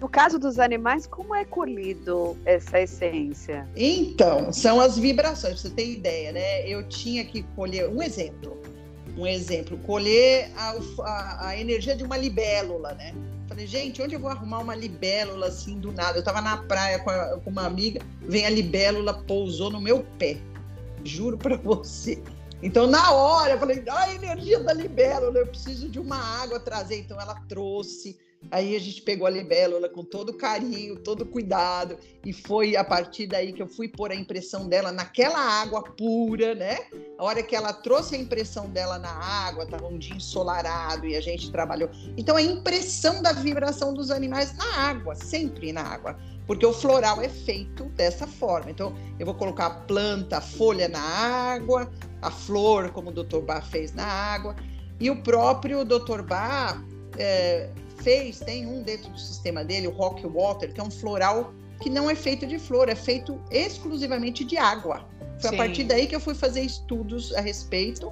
No caso dos animais, como é colhido essa essência? Então, são as vibrações, você tem ideia, né? Eu tinha que colher um exemplo. Um exemplo, colher a, a, a energia de uma libélula, né? Falei, gente, onde eu vou arrumar uma libélula assim do nada? Eu estava na praia com, a, com, uma amiga, vem a libélula, pousou no meu pé. Juro para você. Então, na hora, eu falei, a energia da libélula, eu preciso de uma água trazer. Então, ela trouxe Aí a gente pegou a libélula com todo carinho, todo cuidado, e foi a partir daí que eu fui pôr a impressão dela naquela água pura, né? A hora que ela trouxe a impressão dela na água, estava um dia ensolarado e a gente trabalhou. Então a impressão da vibração dos animais na água, sempre na água, porque o floral é feito dessa forma. Então eu vou colocar a planta, a folha na água, a flor, como o Dr. Bach fez na água, e o próprio Dr. Bach é, fez, tem um dentro do sistema dele, o Rock Water, que é um floral que não é feito de flor, é feito exclusivamente de água. Foi Sim. a partir daí que eu fui fazer estudos a respeito.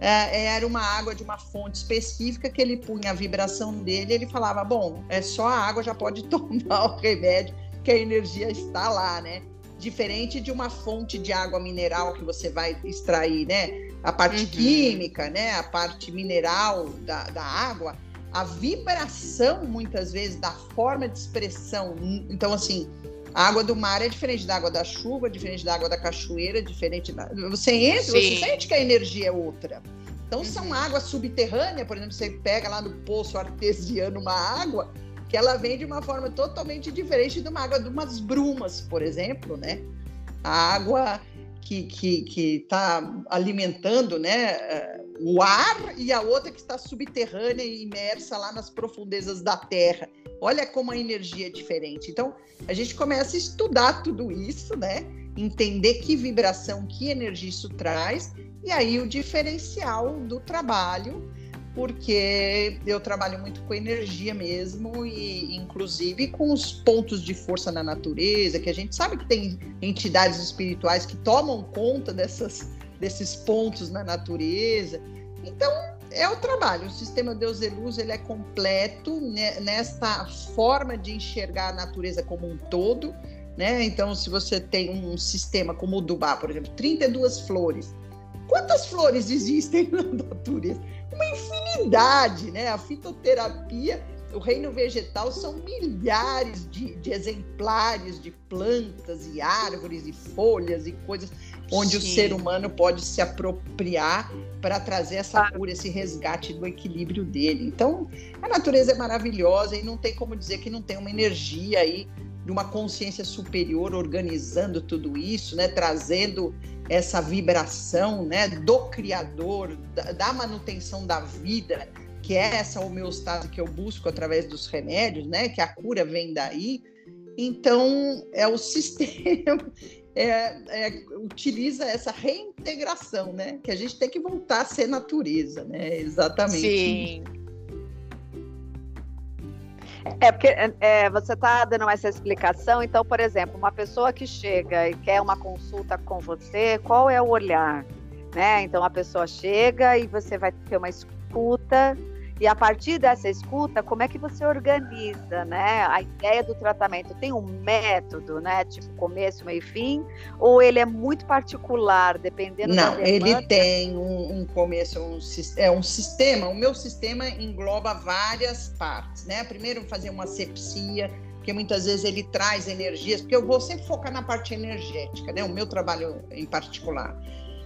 É, era uma água de uma fonte específica que ele punha a vibração dele, ele falava: bom, é só a água já pode tomar o remédio, que a energia está lá, né? Diferente de uma fonte de água mineral que você vai extrair, né? A parte uhum. química, né? A parte mineral da, da água, a vibração, muitas vezes, da forma de expressão. Então, assim, a água do mar é diferente da água da chuva, diferente da água da cachoeira, diferente da. Você entra, Sim. você sente que a energia é outra. Então, uhum. são águas subterrâneas, por exemplo, você pega lá no poço artesiano uma água que ela vem de uma forma totalmente diferente de uma água de umas brumas, por exemplo, né? A água que está que, que tá alimentando né, eh, o ar e a outra que está subterrânea e imersa lá nas profundezas da Terra. Olha como a energia é diferente. Então, a gente começa a estudar tudo isso, né? Entender que vibração, que energia isso traz, e aí o diferencial do trabalho porque eu trabalho muito com energia mesmo e inclusive com os pontos de força na natureza, que a gente sabe que tem entidades espirituais que tomam conta dessas, desses pontos na natureza. Então, é o trabalho. O sistema Deus e Luz ele é completo né, nesta forma de enxergar a natureza como um todo. Né? Então, se você tem um sistema como o Dubá, por exemplo, 32 flores, quantas flores existem na natureza? Uma infinidade, né? A fitoterapia, o reino vegetal são milhares de, de exemplares de plantas e árvores e folhas e coisas onde Sim. o ser humano pode se apropriar para trazer essa cura, esse resgate do equilíbrio dele. Então, a natureza é maravilhosa e não tem como dizer que não tem uma energia aí de uma consciência superior organizando tudo isso, né, trazendo essa vibração, né, do criador, da, da manutenção da vida, que é essa homeostase que eu busco através dos remédios, né, que a cura vem daí. Então, é o sistema é, é, utiliza essa reintegração, né? Que a gente tem que voltar a ser natureza, né? Exatamente. Sim. É porque é, você está dando essa explicação, então, por exemplo, uma pessoa que chega e quer uma consulta com você, qual é o olhar? Né? Então a pessoa chega e você vai ter uma escuta e a partir dessa escuta, como é que você organiza, né? A ideia do tratamento tem um método, né? Tipo começo, meio e fim, ou ele é muito particular, dependendo Não, da ele tem um, um começo, um, é um sistema. O meu sistema engloba várias partes, né? Primeiro fazer uma sepsia, porque muitas vezes ele traz energias, porque eu vou sempre focar na parte energética, né? O meu trabalho em particular.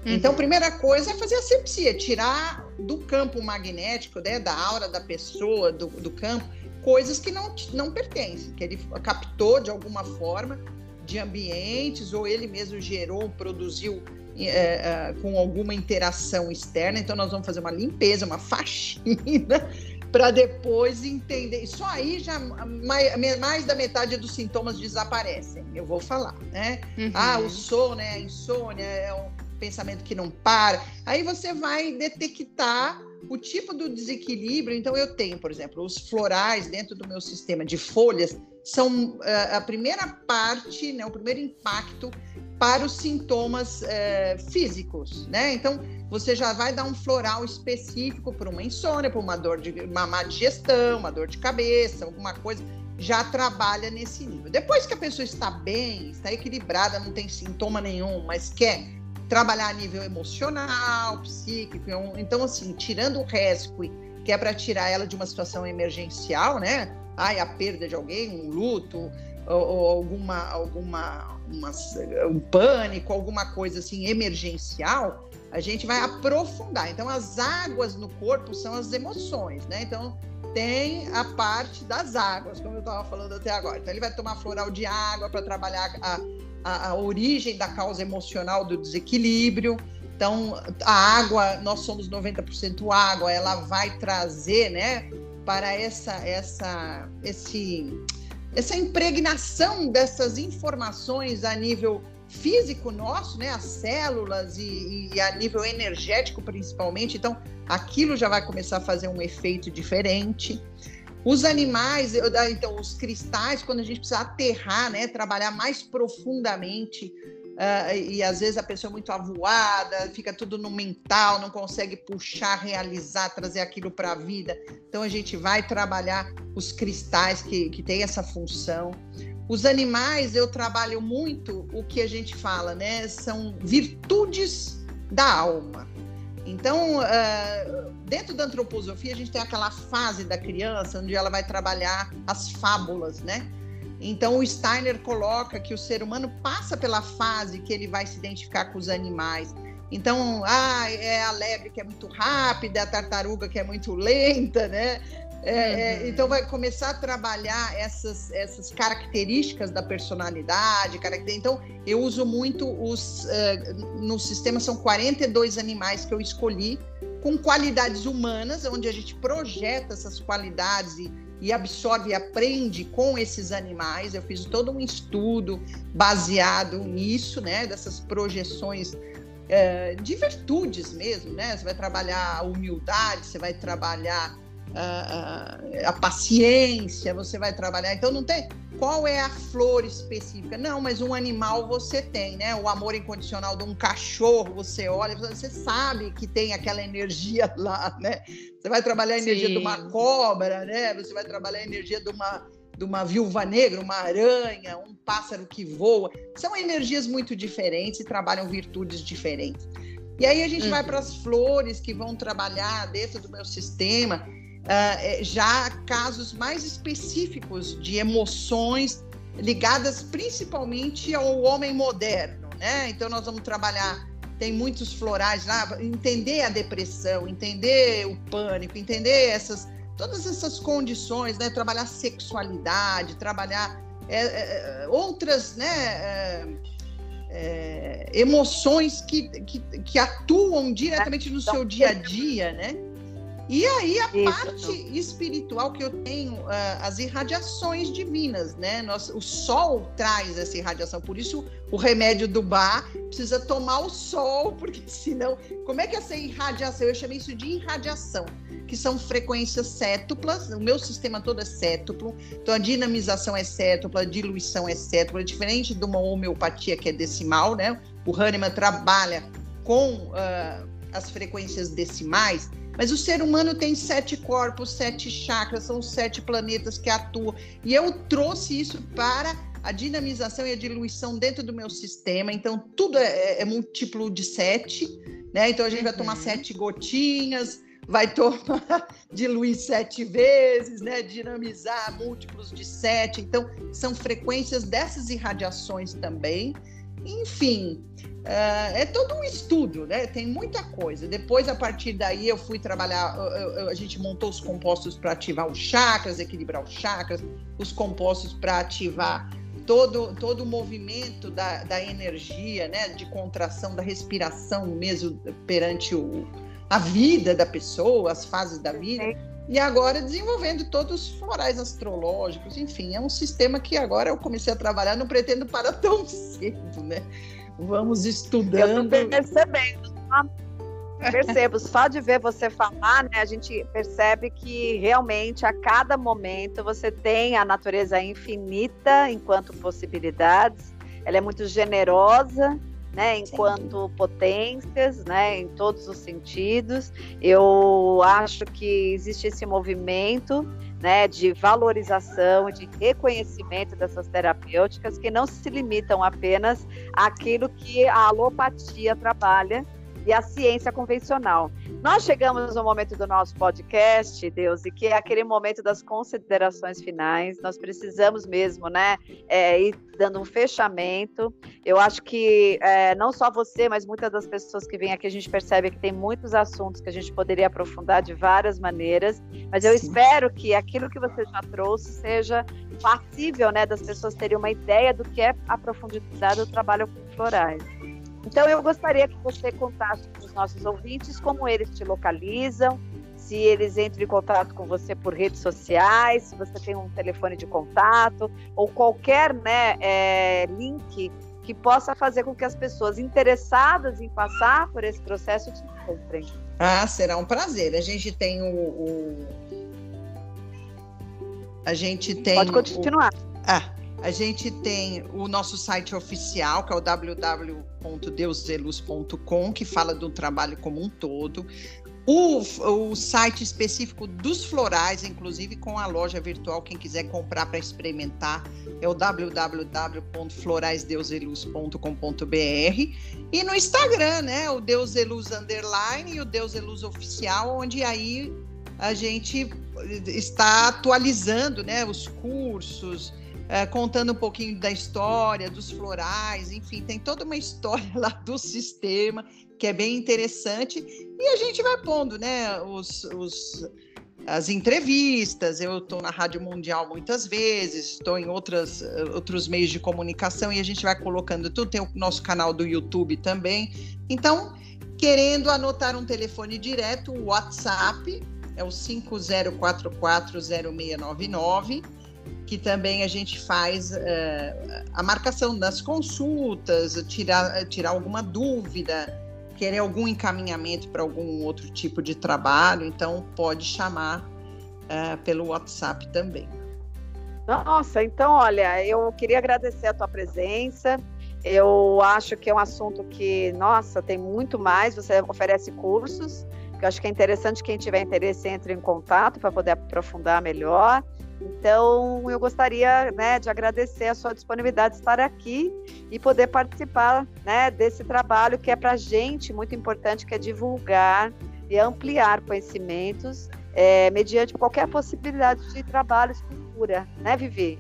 Uhum. Então, primeira coisa é fazer a sepsia, tirar do campo magnético, né, da aura da pessoa, do, do campo, coisas que não, não pertencem, que ele captou de alguma forma de ambientes, ou ele mesmo gerou, produziu é, é, com alguma interação externa. Então, nós vamos fazer uma limpeza, uma faxina, para depois entender. Só aí já mais, mais, da metade dos sintomas desaparecem. Eu vou falar, né? Uhum. Ah, o sono, né? A insônia, é um pensamento que não para. Aí você vai detectar o tipo do desequilíbrio. Então, eu tenho, por exemplo, os florais dentro do meu sistema de folhas são uh, a primeira parte, né, o primeiro impacto para os sintomas uh, físicos, né? Então, você já vai dar um floral específico para uma insônia, para uma dor de uma má digestão, uma dor de cabeça, alguma coisa, já trabalha nesse nível. Depois que a pessoa está bem, está equilibrada, não tem sintoma nenhum, mas quer trabalhar a nível emocional, psíquico. Então, assim, tirando o rescue, que é para tirar ela de uma situação emergencial, né? Ai, a perda de alguém, um luto, ou, ou alguma, alguma uma, um pânico, alguma coisa assim emergencial, a gente vai aprofundar. Então, as águas no corpo são as emoções, né? Então, tem a parte das águas, como eu estava falando até agora. Então, ele vai tomar floral de água para trabalhar a a, a origem da causa emocional do desequilíbrio. Então, a água, nós somos 90% água, ela vai trazer, né, para essa essa esse essa impregnação dessas informações a nível físico nosso, né, as células e, e, a nível energético principalmente. Então, aquilo já vai começar a fazer um efeito diferente. Os animais, então, os cristais, quando a gente precisa aterrar, né, trabalhar mais profundamente, uh, e às vezes a pessoa é muito avoada, fica tudo no mental, não consegue puxar, realizar, trazer aquilo para a vida. Então, a gente vai trabalhar os cristais que, que têm essa função. Os animais, eu trabalho muito o que a gente fala, né? São virtudes da alma. Então, uh, dentro da antroposofia, a gente tem aquela fase da criança onde ela vai trabalhar as fábulas, né? Então, o Steiner coloca que o ser humano passa pela fase que ele vai se identificar com os animais. Então, ah, é a lebre que é muito rápida, a tartaruga que é muito lenta, né? É, é, uhum. então vai começar a trabalhar essas, essas características da personalidade. Então eu uso muito os. Uh, no sistema são 42 animais que eu escolhi com qualidades humanas, onde a gente projeta essas qualidades e, e absorve e aprende com esses animais. Eu fiz todo um estudo baseado nisso, né? Dessas projeções uh, de virtudes mesmo, né? Você vai trabalhar a humildade, você vai trabalhar a, a, paciência, você vai trabalhar. Então, não tem qual é a flor específica. Não, mas um animal você tem, né? O amor incondicional de um cachorro, você olha, você sabe que tem aquela energia lá, né? Você vai trabalhar a energia Sim. de uma cobra, né? Você vai trabalhar a energia de uma de uma viúva negra, uma aranha, um pássaro que voa. São energias muito diferentes e trabalham virtudes diferentes. E aí a gente uhum. vai para as flores que vão trabalhar dentro do meu sistema uh, já casos mais específicos de emoções ligadas principalmente ao homem moderno, né? Então nós vamos trabalhar tem muitos florais lá, entender a depressão, entender o pânico, entender essas todas essas condições, né? Trabalhar sexualidade, trabalhar é, é, outras, né? É, é emoções que, que, que, atuam diretamente no seu dia a dia, né? E aí a Isso. parte espiritual que eu tenho, uh, as irradiações divinas, né? Nossa, o sol traz essa irradiação, por isso o remédio do bar precisa tomar o sol, porque senão, como é que essa irradiação? Eu chamei isso de irradiação, que são frequências cétuplas, o meu sistema todo é cétuplo, então a dinamização é cétupla, a diluição é cétupla, diferente de uma homeopatia que é decimal, né? O Hahnemann trabalha com uh, as frequências decimais, mas o ser humano tem sete corpos, sete chakras, são sete planetas que atuam. E eu trouxe isso para a dinamização e a diluição dentro do meu sistema. Então, tudo é, é múltiplo de sete, né? Então, a gente vai tomar uhum. sete gotinhas, vai tomar, diluir sete vezes, né? Dinamizar múltiplos de sete. Então, são frequências dessas irradiações também. Enfim, Uh, é todo um estudo, né? Tem muita coisa. Depois, a partir daí, eu fui trabalhar. A gente montou os compostos para ativar os chakras, equilibrar os chakras, os compostos para ativar todo, todo o movimento da, da energia, né? De contração, da respiração mesmo perante o, a vida da pessoa, as fases da vida. E agora desenvolvendo todos os florais astrológicos, enfim, é um sistema que agora eu comecei a trabalhar, não pretendo parar tão cedo, né? Vamos estudando. Eu percebendo. Tá? Percebo, só de ver você falar, né, a gente percebe que realmente a cada momento você tem a natureza infinita enquanto possibilidades, ela é muito generosa, né, enquanto Sim. potências, né, em todos os sentidos. Eu acho que existe esse movimento né, de valorização, de reconhecimento dessas terapêuticas que não se limitam apenas àquilo que a alopatia trabalha e a ciência convencional. Nós chegamos no momento do nosso podcast, Deus, e que é aquele momento das considerações finais. Nós precisamos mesmo, né, é, ir dando um fechamento. Eu acho que é, não só você, mas muitas das pessoas que vêm aqui, a gente percebe que tem muitos assuntos que a gente poderia aprofundar de várias maneiras. Mas eu Sim. espero que aquilo que você já trouxe seja passível, né, das pessoas terem uma ideia do que é a profundidade do trabalho com florais. Então, eu gostaria que você contasse para os nossos ouvintes como eles te localizam, se eles entram em contato com você por redes sociais, se você tem um telefone de contato, ou qualquer né, é, link que possa fazer com que as pessoas interessadas em passar por esse processo te encontrem. Ah, será um prazer. A gente tem o. o... A gente tem. Pode continuar. O... Ah, a gente tem o nosso site oficial, que é o www.deuseluz.com, que fala do trabalho como um todo. O, o site específico dos florais, inclusive com a loja virtual, quem quiser comprar para experimentar, é o www.floraisdeuseluz.com.br. E no Instagram, né? O Deuseluz Underline e o Deuseluz Oficial, onde aí a gente está atualizando né, os cursos, é, contando um pouquinho da história, dos florais, enfim, tem toda uma história lá do sistema que é bem interessante. E a gente vai pondo, né, os, os as entrevistas. Eu estou na Rádio Mundial muitas vezes, estou em outras, outros meios de comunicação e a gente vai colocando tudo. Tem o nosso canal do YouTube também. Então, querendo anotar um telefone direto, o WhatsApp é o 50440699 que também a gente faz uh, a marcação das consultas, tirar, tirar alguma dúvida, querer algum encaminhamento para algum outro tipo de trabalho, então pode chamar uh, pelo WhatsApp também. Nossa, então olha, eu queria agradecer a tua presença. Eu acho que é um assunto que, nossa, tem muito mais. Você oferece cursos, que eu acho que é interessante quem tiver interesse entre em contato para poder aprofundar melhor. Então, eu gostaria né, de agradecer a sua disponibilidade de estar aqui e poder participar né, desse trabalho que é para a gente muito importante, que é divulgar e ampliar conhecimentos é, mediante qualquer possibilidade de trabalho de cultura, né, Vivi?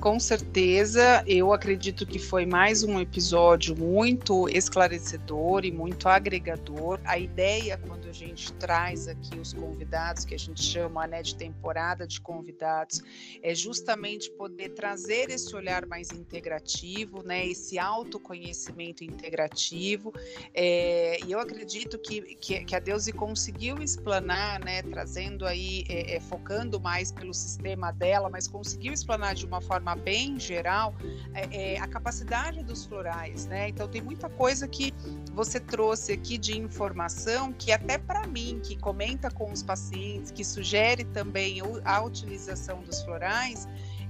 Com certeza, eu acredito que foi mais um episódio muito esclarecedor e muito agregador. A ideia, quando a gente traz aqui os convidados, que a gente chama né, de temporada de convidados, é justamente poder trazer esse olhar mais integrativo, né, esse autoconhecimento integrativo. É, e eu acredito que, que, que, a Deusi conseguiu explanar, né, trazendo aí, é, é, focando mais pelo sistema dela, mas conseguiu explanar de uma forma bem geral, é, é, a capacidade dos florais, né? Então tem muita coisa que você trouxe aqui de informação que até para mim, que comenta com os pacientes, que sugere também a utilização dos florais,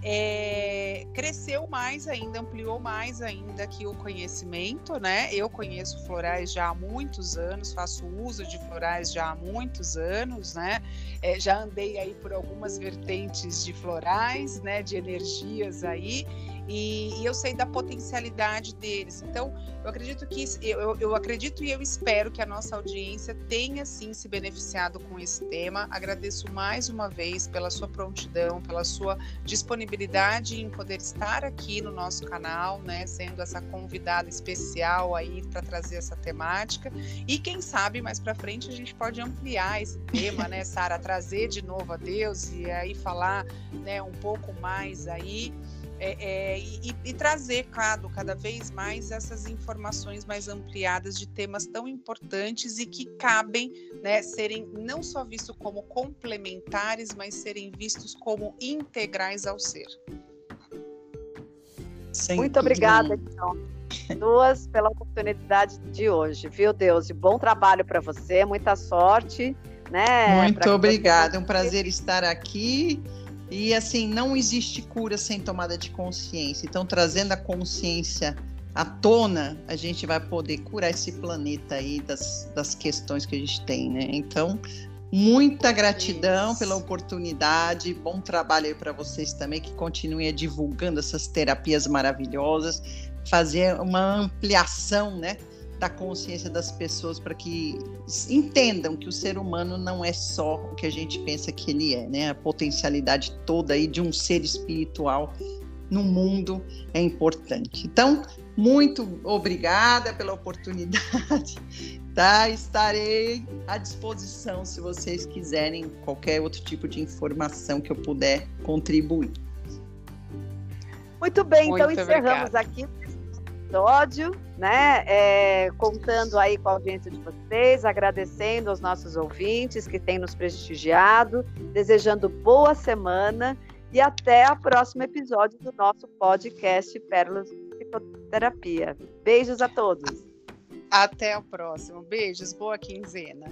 é, cresceu mais ainda, ampliou mais ainda aqui o conhecimento, né? Eu conheço florais já há muitos anos, faço uso de florais já há muitos anos, né? É, já andei aí por algumas vertentes de florais, né? De energias aí. E, e, eu sei da potencialidade deles. Então, eu acredito que eu, eu acredito e eu espero que a nossa audiência tenha sim se beneficiado com esse tema. Agradeço mais uma vez pela sua prontidão, pela sua disponibilidade em poder estar aqui no nosso canal, né, sendo essa convidada especial aí para trazer essa temática. E quem sabe mais para frente a gente pode ampliar esse tema, né, Sara, trazer de novo a Deus e aí falar, né, um pouco mais aí é, é, e, e, trazer cada, cada vez mais essas informações mais ampliadas de temas tão importantes e que cabem né, serem não só vistos como complementares, mas serem vistos como integrais ao ser. Sem Muito obrigada, então. Duas pela oportunidade de hoje, viu, Deus? E bom trabalho para você, muita sorte. Né, Muito obrigada, é um prazer estar aqui e assim, não existe cura sem tomada de consciência. Então, trazendo a consciência à tona, a gente vai poder curar esse planeta aí das, das questões que a gente tem, né? Então, muita gratidão Isso. pela oportunidade, bom trabalho aí para vocês também, que continuem divulgando essas terapias maravilhosas, fazer uma ampliação, né? Da consciência das pessoas para que entendam que o ser humano não é só o que a gente pensa que ele é, né? A potencialidade toda aí de um ser espiritual no mundo é importante. Então, muito obrigada pela oportunidade, tá? Estarei à disposição se vocês quiserem qualquer outro tipo de informação que eu puder contribuir. Muito bem, então muito então encerramos obrigada. aqui episódio, né? É, contando aí com a audiência de vocês, agradecendo aos nossos ouvintes que têm nos prestigiado, desejando boa semana e até o próximo episódio do nosso podcast Pérolas de Psicoterapia. Beijos a todos. Até o próximo. Beijos, boa quinzena.